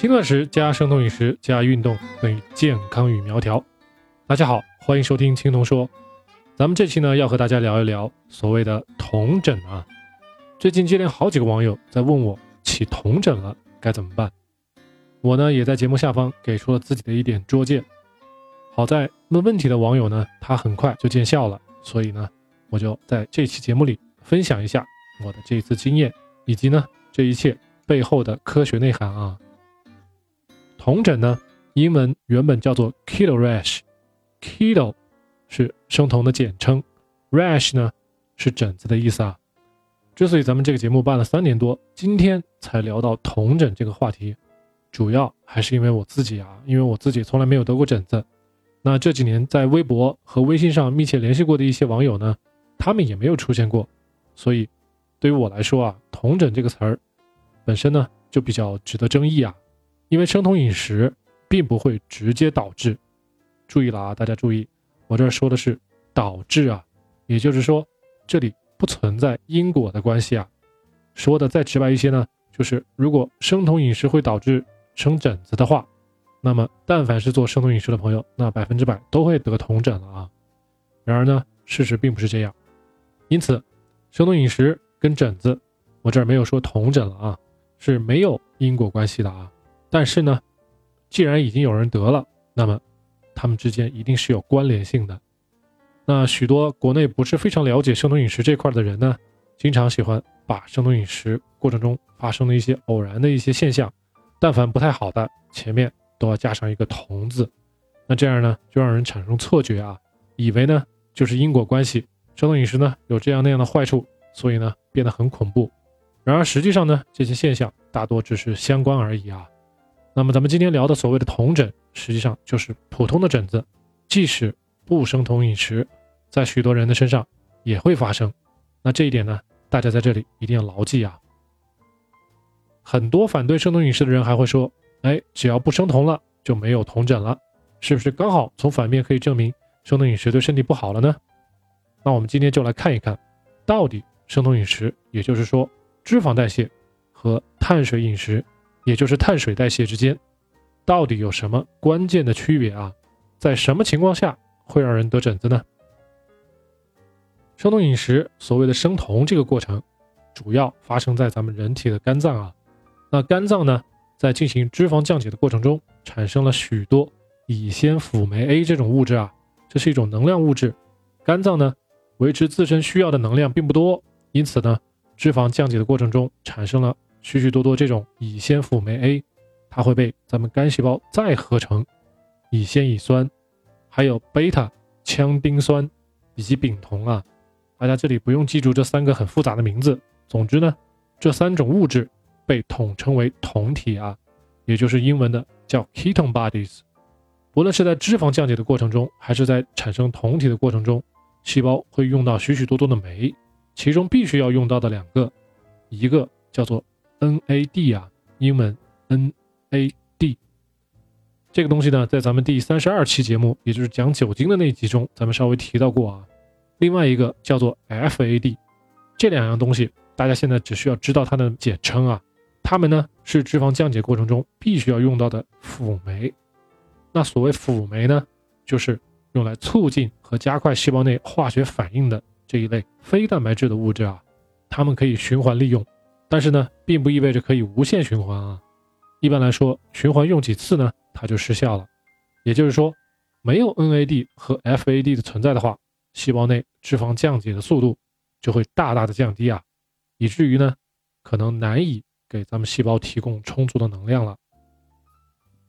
轻断食加生酮饮食加运动等于健康与苗条。大家好，欢迎收听青铜说。咱们这期呢要和大家聊一聊所谓的童疹啊。最近接连好几个网友在问我起童疹了该怎么办，我呢也在节目下方给出了自己的一点拙见。好在问问题的网友呢他很快就见效了，所以呢我就在这期节目里分享一下我的这一次经验，以及呢这一切背后的科学内涵啊。童疹呢，英文原本叫做 keto rash，keto 是生酮的简称，rash 呢是疹子的意思啊。之所以咱们这个节目办了三年多，今天才聊到童疹这个话题，主要还是因为我自己啊，因为我自己从来没有得过疹子。那这几年在微博和微信上密切联系过的一些网友呢，他们也没有出现过，所以对于我来说啊，童疹这个词儿本身呢就比较值得争议啊。因为生酮饮食并不会直接导致，注意了啊，大家注意，我这儿说的是导致啊，也就是说这里不存在因果的关系啊。说的再直白一些呢，就是如果生酮饮食会导致生疹子的话，那么但凡是做生酮饮食的朋友，那百分之百都会得童疹了啊。然而呢，事实并不是这样，因此生酮饮食跟疹子，我这儿没有说童疹了啊，是没有因果关系的啊。但是呢，既然已经有人得了，那么他们之间一定是有关联性的。那许多国内不是非常了解生酮饮食这块的人呢，经常喜欢把生酮饮食过程中发生的一些偶然的一些现象，但凡不太好的，前面都要加上一个“同”字。那这样呢，就让人产生错觉啊，以为呢就是因果关系，生酮饮食呢有这样那样的坏处，所以呢变得很恐怖。然而实际上呢，这些现象大多只是相关而已啊。那么咱们今天聊的所谓的酮疹，实际上就是普通的疹子，即使不生酮饮食，在许多人的身上也会发生。那这一点呢，大家在这里一定要牢记啊。很多反对生酮饮食的人还会说：“哎，只要不生酮了，就没有酮疹了，是不是刚好从反面可以证明生酮饮食对身体不好了呢？”那我们今天就来看一看，到底生酮饮食，也就是说脂肪代谢和碳水饮食。也就是碳水代谢之间，到底有什么关键的区别啊？在什么情况下会让人得疹子呢？生酮饮食所谓的生酮这个过程，主要发生在咱们人体的肝脏啊。那肝脏呢，在进行脂肪降解的过程中，产生了许多乙酰辅酶 A 这种物质啊，这是一种能量物质。肝脏呢，维持自身需要的能量并不多，因此呢，脂肪降解的过程中产生了。许许多多这种乙酰辅酶 A，它会被咱们肝细胞再合成乙酰乙酸，还有贝塔羟丁酸以及丙酮啊。大家这里不用记住这三个很复杂的名字。总之呢，这三种物质被统称为酮体啊，也就是英文的叫 ketone bodies。无论是在脂肪降解的过程中，还是在产生酮体的过程中，细胞会用到许许多多的酶，其中必须要用到的两个，一个叫做 NAD 啊，英文 NAD 这个东西呢，在咱们第三十二期节目，也就是讲酒精的那集中，咱们稍微提到过啊。另外一个叫做 FAD，这两样东西大家现在只需要知道它的简称啊。它们呢是脂肪降解过程中必须要用到的辅酶。那所谓辅酶呢，就是用来促进和加快细胞内化学反应的这一类非蛋白质的物质啊，它们可以循环利用。但是呢，并不意味着可以无限循环啊。一般来说，循环用几次呢，它就失效了。也就是说，没有 NAD 和 FAD 的存在的话，细胞内脂肪降解的速度就会大大的降低啊，以至于呢，可能难以给咱们细胞提供充足的能量了。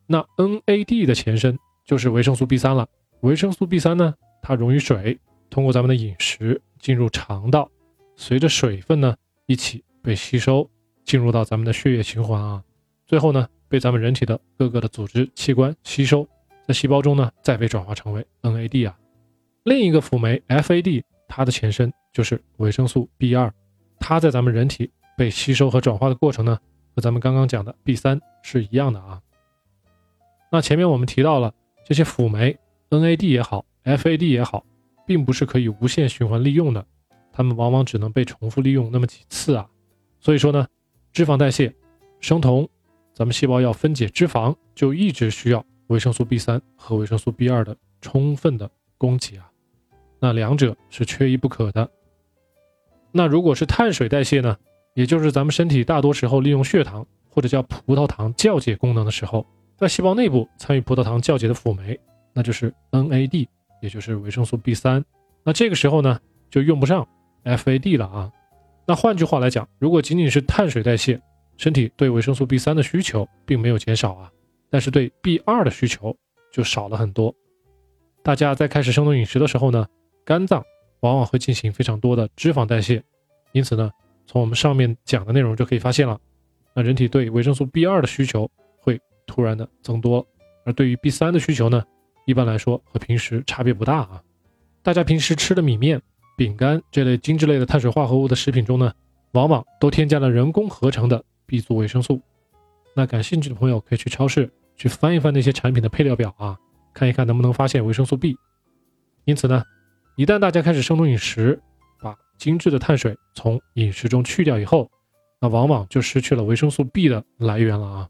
那 NAD 的前身就是维生素 B 三了。维生素 B 三呢，它溶于水，通过咱们的饮食进入肠道，随着水分呢一起。被吸收进入到咱们的血液循环啊，最后呢被咱们人体的各个的组织器官吸收，在细胞中呢再被转化成为 NAD 啊。另一个辅酶 FAD，它的前身就是维生素 B 二，它在咱们人体被吸收和转化的过程呢，和咱们刚刚讲的 B 三是一样的啊。那前面我们提到了这些辅酶 NAD 也好，FAD 也好，并不是可以无限循环利用的，它们往往只能被重复利用那么几次啊。所以说呢，脂肪代谢、生酮咱们细胞要分解脂肪，就一直需要维生素 B 三和维生素 B 二的充分的供给啊。那两者是缺一不可的。那如果是碳水代谢呢？也就是咱们身体大多时候利用血糖或者叫葡萄糖酵解功能的时候，在细胞内部参与葡萄糖酵解的辅酶，那就是 NAD，也就是维生素 B 三。那这个时候呢，就用不上 FAD 了啊。那换句话来讲，如果仅仅是碳水代谢，身体对维生素 B 三的需求并没有减少啊，但是对 B 二的需求就少了很多。大家在开始生酮饮食的时候呢，肝脏往往会进行非常多的脂肪代谢，因此呢。从我们上面讲的内容就可以发现了，那人体对维生素 B 二的需求会突然的增多，而对于 B 三的需求呢，一般来说和平时差别不大啊。大家平时吃的米面、饼干这类精致类的碳水化合物的食品中呢，往往都添加了人工合成的 B 族维生素。那感兴趣的朋友可以去超市去翻一翻那些产品的配料表啊，看一看能不能发现维生素 B。因此呢，一旦大家开始生酮饮食，把精致的碳水从饮食中去掉以后，那往往就失去了维生素 B 的来源了啊。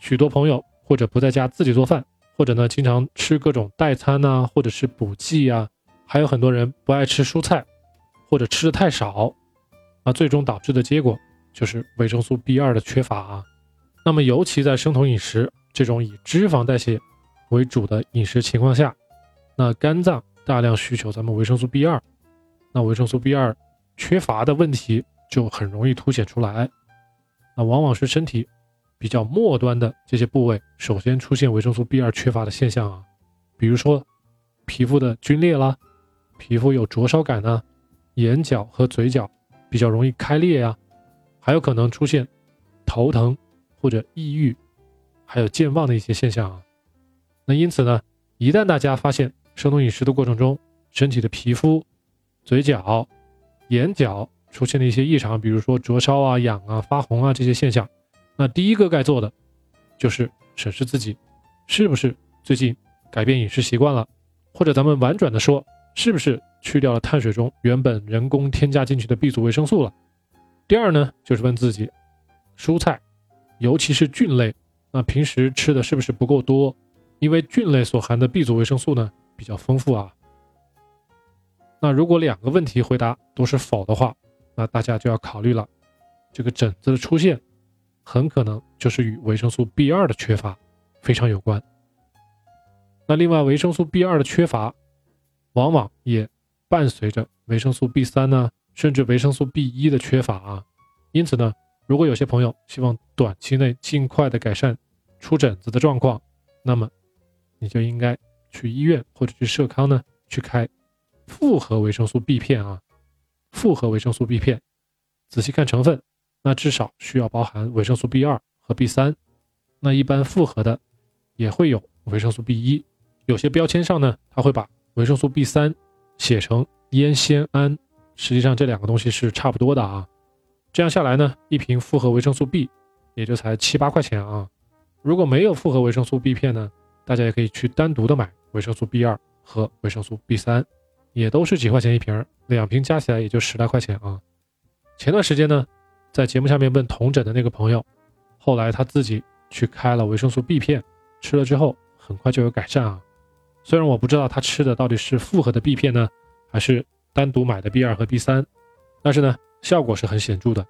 许多朋友或者不在家自己做饭，或者呢经常吃各种代餐呐，或者是补剂啊，还有很多人不爱吃蔬菜，或者吃的太少，那最终导致的结果就是维生素 B 二的缺乏啊。那么尤其在生酮饮食这种以脂肪代谢为主的饮食情况下，那肝脏大量需求咱们维生素 B 二。那维生素 B 二缺乏的问题就很容易凸显出来，那往往是身体比较末端的这些部位首先出现维生素 B 二缺乏的现象啊，比如说皮肤的皲裂啦，皮肤有灼烧感呢，眼角和嘴角比较容易开裂呀，还有可能出现头疼或者抑郁，还有健忘的一些现象啊。那因此呢，一旦大家发现生酮饮食的过程中，身体的皮肤嘴角、眼角出现了一些异常，比如说灼烧啊、痒啊、发红啊这些现象，那第一个该做的就是审视自己是不是最近改变饮食习惯了，或者咱们婉转的说，是不是去掉了碳水中原本人工添加进去的 B 族维生素了。第二呢，就是问自己，蔬菜，尤其是菌类，那平时吃的是不是不够多？因为菌类所含的 B 族维生素呢比较丰富啊。那如果两个问题回答都是否的话，那大家就要考虑了，这个疹子的出现很可能就是与维生素 B 二的缺乏非常有关。那另外，维生素 B 二的缺乏，往往也伴随着维生素 B 三呢，甚至维生素 B 一的缺乏啊。因此呢，如果有些朋友希望短期内尽快的改善出疹子的状况，那么你就应该去医院或者去社康呢去开。复合维生素 B 片啊，复合维生素 B 片，仔细看成分，那至少需要包含维生素 B 二和 B 三。那一般复合的也会有维生素 B 一，有些标签上呢，它会把维生素 B 三写成烟酰胺，实际上这两个东西是差不多的啊。这样下来呢，一瓶复合维生素 B 也就才七八块钱啊。如果没有复合维生素 B 片呢，大家也可以去单独的买维生素 B 二和维生素 B 三。也都是几块钱一瓶，两瓶加起来也就十来块钱啊。前段时间呢，在节目下面问同诊的那个朋友，后来他自己去开了维生素 B 片，吃了之后很快就有改善啊。虽然我不知道他吃的到底是复合的 B 片呢，还是单独买的 B 二和 B 三，但是呢，效果是很显著的。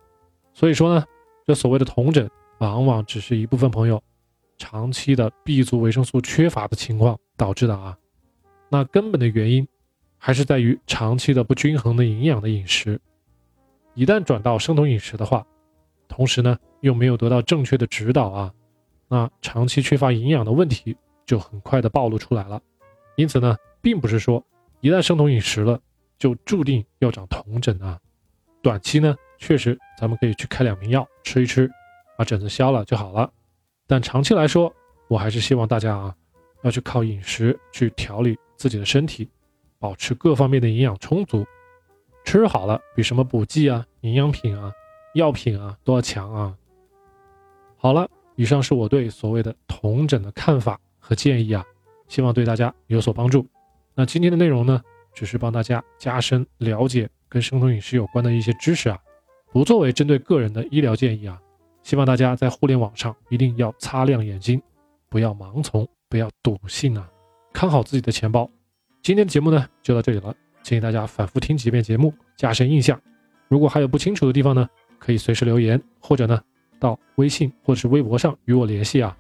所以说呢，这所谓的同诊，往往只是一部分朋友长期的 B 族维生素缺乏的情况导致的啊。那根本的原因。还是在于长期的不均衡的营养的饮食，一旦转到生酮饮食的话，同时呢又没有得到正确的指导啊，那长期缺乏营养的问题就很快的暴露出来了。因此呢，并不是说一旦生酮饮食了就注定要长酮疹啊。短期呢，确实咱们可以去开两瓶药吃一吃，把疹子消了就好了。但长期来说，我还是希望大家啊，要去靠饮食去调理自己的身体。保持各方面的营养充足，吃好了比什么补剂啊、营养品啊、药品啊都要强啊。好了，以上是我对所谓的同诊的看法和建议啊，希望对大家有所帮助。那今天的内容呢，只是帮大家加深了解跟生酮饮食有关的一些知识啊，不作为针对个人的医疗建议啊。希望大家在互联网上一定要擦亮眼睛，不要盲从，不要笃信啊，看好自己的钱包。今天的节目呢就到这里了，建议大家反复听几遍节目，加深印象。如果还有不清楚的地方呢，可以随时留言，或者呢到微信或者是微博上与我联系啊。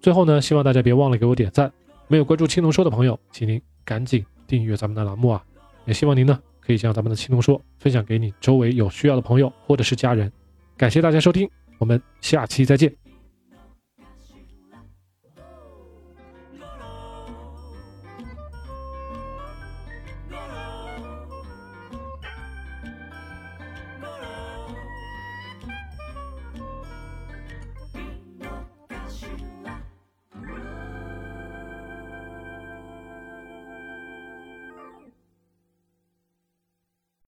最后呢，希望大家别忘了给我点赞。没有关注青龙说的朋友，请您赶紧订阅咱们的栏目啊！也希望您呢可以将咱们的青龙说分享给你周围有需要的朋友或者是家人。感谢大家收听，我们下期再见。